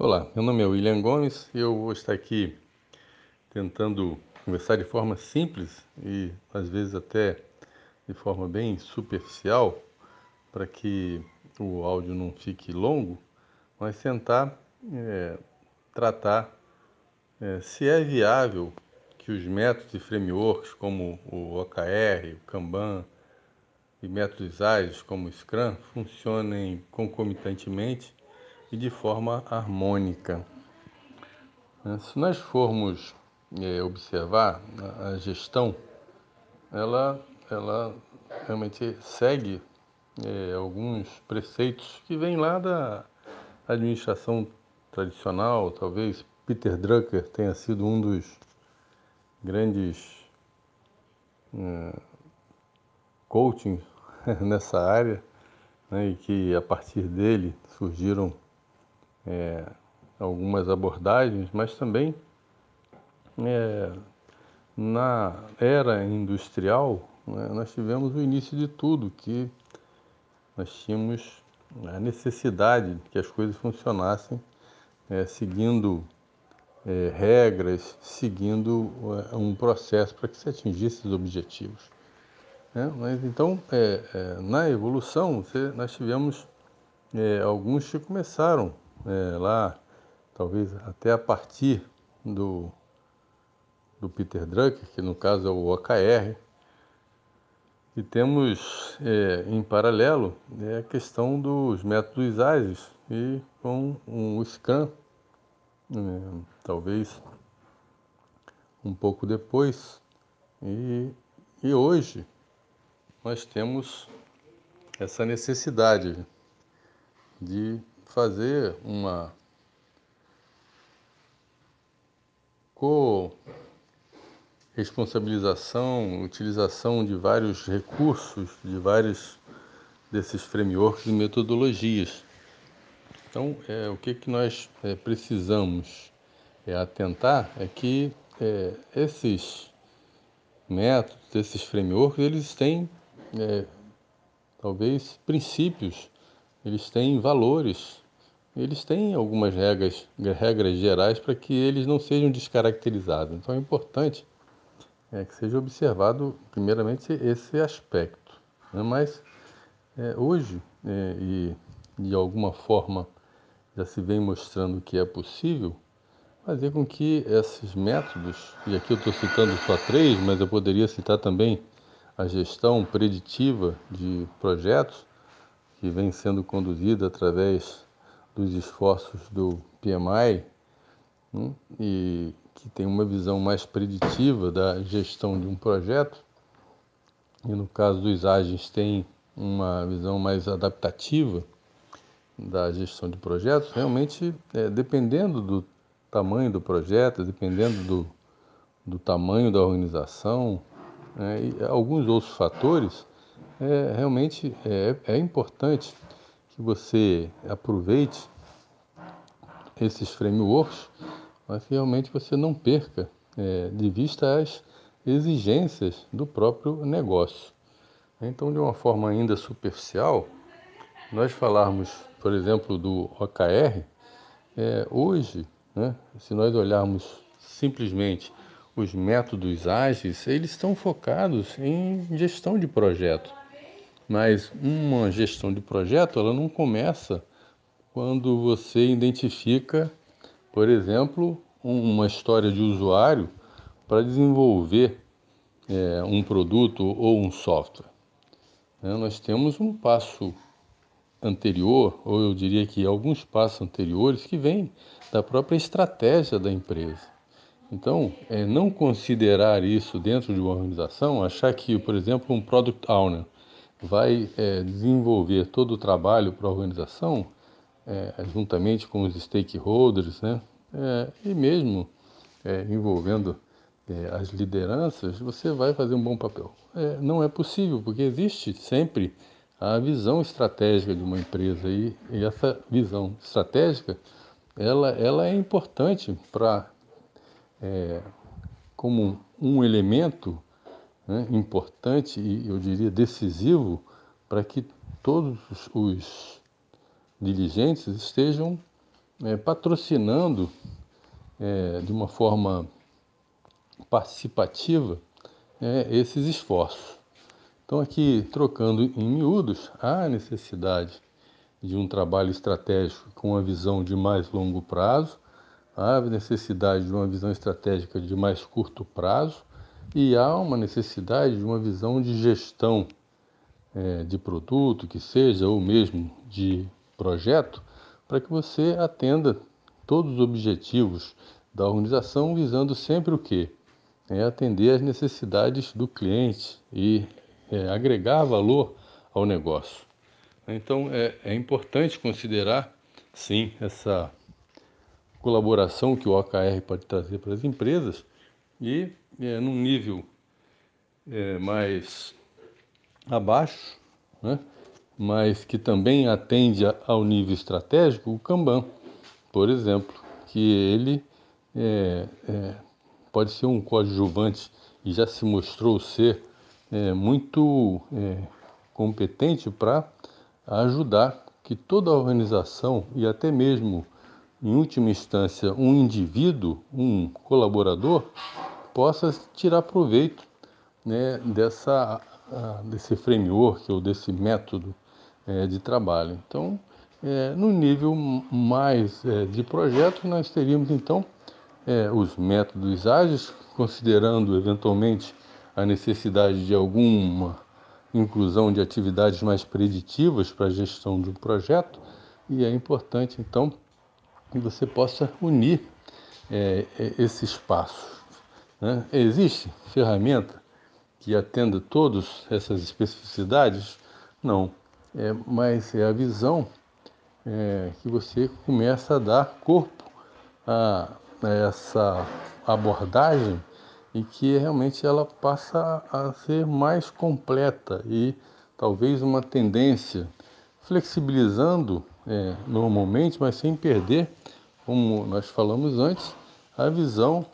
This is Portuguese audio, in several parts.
Olá, meu nome é William Gomes e eu vou estar aqui tentando conversar de forma simples e às vezes até de forma bem superficial para que o áudio não fique longo, mas tentar é, tratar é, se é viável que os métodos e frameworks como o OKR, o Kanban e métodos ágeis como o Scrum funcionem concomitantemente e de forma harmônica. Né? Se nós formos é, observar a gestão, ela, ela realmente segue é, alguns preceitos que vêm lá da administração tradicional, talvez Peter Drucker tenha sido um dos grandes é, coaching nessa área, né, e que a partir dele surgiram é, algumas abordagens, mas também é, na era industrial né, nós tivemos o início de tudo, que nós tínhamos a necessidade de que as coisas funcionassem é, seguindo é, regras, seguindo é, um processo para que se atingisse os objetivos. Né? Mas então, é, é, na evolução, você, nós tivemos é, alguns que começaram é, lá, talvez até a partir do, do Peter Drucker, que no caso é o OKR, e temos é, em paralelo é, a questão dos métodos ágeis e com o Scrum, é, talvez um pouco depois. E, e hoje nós temos essa necessidade de fazer uma co-responsabilização, utilização de vários recursos, de vários desses frameworks e metodologias. Então, é, o que, que nós é, precisamos é, atentar é que é, esses métodos, esses frameworks, eles têm é, talvez princípios eles têm valores, eles têm algumas regras, regras gerais para que eles não sejam descaracterizados. Então é importante é, que seja observado, primeiramente, esse aspecto. Né? Mas é, hoje, é, e de alguma forma já se vem mostrando que é possível, fazer com que esses métodos, e aqui eu estou citando só três, mas eu poderia citar também a gestão preditiva de projetos, que vem sendo conduzida através dos esforços do PMI né, e que tem uma visão mais preditiva da gestão de um projeto, e no caso dos ágeis tem uma visão mais adaptativa da gestão de projetos, realmente é, dependendo do tamanho do projeto, dependendo do, do tamanho da organização né, e alguns outros fatores, é, realmente é, é importante que você aproveite esses frameworks, mas que realmente você não perca é, de vista as exigências do próprio negócio. Então, de uma forma ainda superficial, nós falarmos, por exemplo, do OKR, é, hoje, né, se nós olharmos simplesmente os métodos ágeis, eles estão focados em gestão de projeto. Mas uma gestão de projeto, ela não começa quando você identifica, por exemplo, uma história de usuário para desenvolver é, um produto ou um software. É, nós temos um passo anterior, ou eu diria que alguns passos anteriores, que vêm da própria estratégia da empresa. Então, é, não considerar isso dentro de uma organização, achar que, por exemplo, um product owner vai é, desenvolver todo o trabalho para a organização, é, juntamente com os stakeholders, né? É, e mesmo é, envolvendo é, as lideranças, você vai fazer um bom papel. Não é possível, porque existe sempre a visão estratégica de uma empresa e, e essa visão estratégica ela, ela é importante para como um elemento né, importante e eu diria decisivo para que todos os dirigentes estejam é, patrocinando é, de uma forma participativa é, esses esforços. Então, aqui trocando em miúdos, há necessidade de um trabalho estratégico com uma visão de mais longo prazo, há necessidade de uma visão estratégica de mais curto prazo e há uma necessidade de uma visão de gestão é, de produto, que seja, ou mesmo de projeto, para que você atenda todos os objetivos da organização, visando sempre o quê? É atender às necessidades do cliente e é, agregar valor ao negócio. Então é, é importante considerar, sim, essa colaboração que o OKR pode trazer para as empresas e é, num nível é, mais abaixo, né? mas que também atende ao nível estratégico, o Kanban, por exemplo, que ele é, é, pode ser um coadjuvante e já se mostrou ser é, muito é, competente para ajudar que toda a organização e até mesmo, em última instância, um indivíduo, um colaborador, possa tirar proveito né, dessa, desse framework ou desse método é, de trabalho. Então, é, no nível mais é, de projeto, nós teríamos então é, os métodos ágeis, considerando eventualmente a necessidade de alguma inclusão de atividades mais preditivas para a gestão de um projeto, e é importante então que você possa unir é, é passos. Né? Existe ferramenta que atenda todas essas especificidades? Não, é, mas é a visão é, que você começa a dar corpo a, a essa abordagem e que realmente ela passa a ser mais completa e talvez uma tendência flexibilizando é, normalmente, mas sem perder, como nós falamos antes, a visão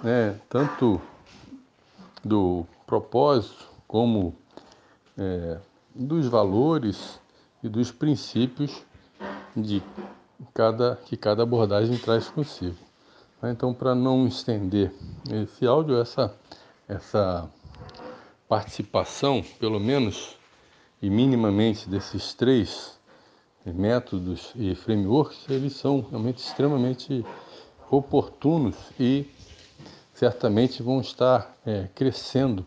né, tanto do propósito como é, dos valores e dos princípios de cada, que cada abordagem traz consigo. Então, para não estender esse áudio, essa, essa participação, pelo menos e minimamente, desses três métodos e frameworks, eles são realmente extremamente oportunos e certamente vão estar é, crescendo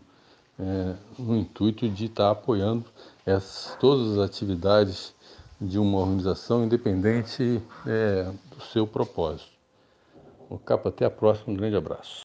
é, no intuito de estar apoiando essas, todas as atividades de uma organização independente é, do seu propósito. Capa, até a próxima, um grande abraço.